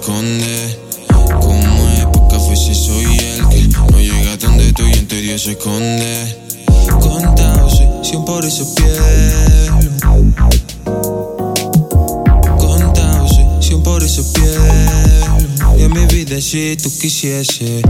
esconde. Como es pocas veces soy el que no llega donde estoy en teoría se esconde. Contado, si por eso pierdo. Contado, si por eso pierdo. Y a mi vida si tú quisieses.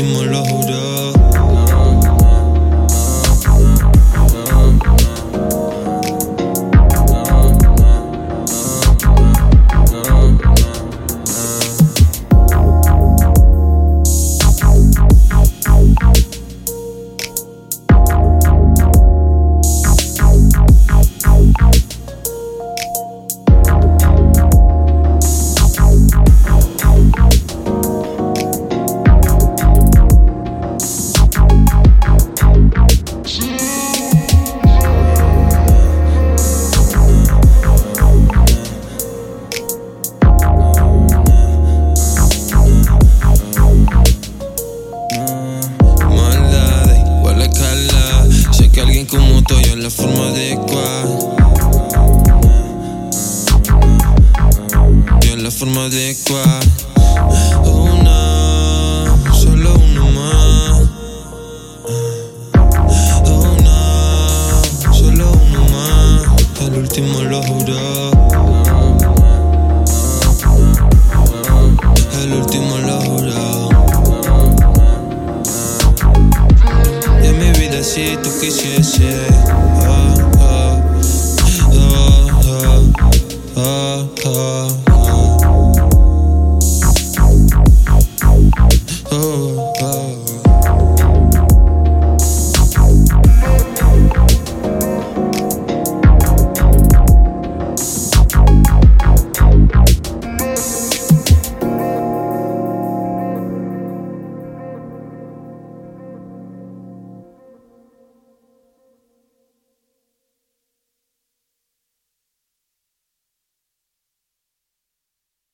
Timon, hold up. forma adecuada. En la forma adecuada. Una, solo una más. Una, solo una más. El último lo juró. El último lo juró. De mi vida si tú quisieses.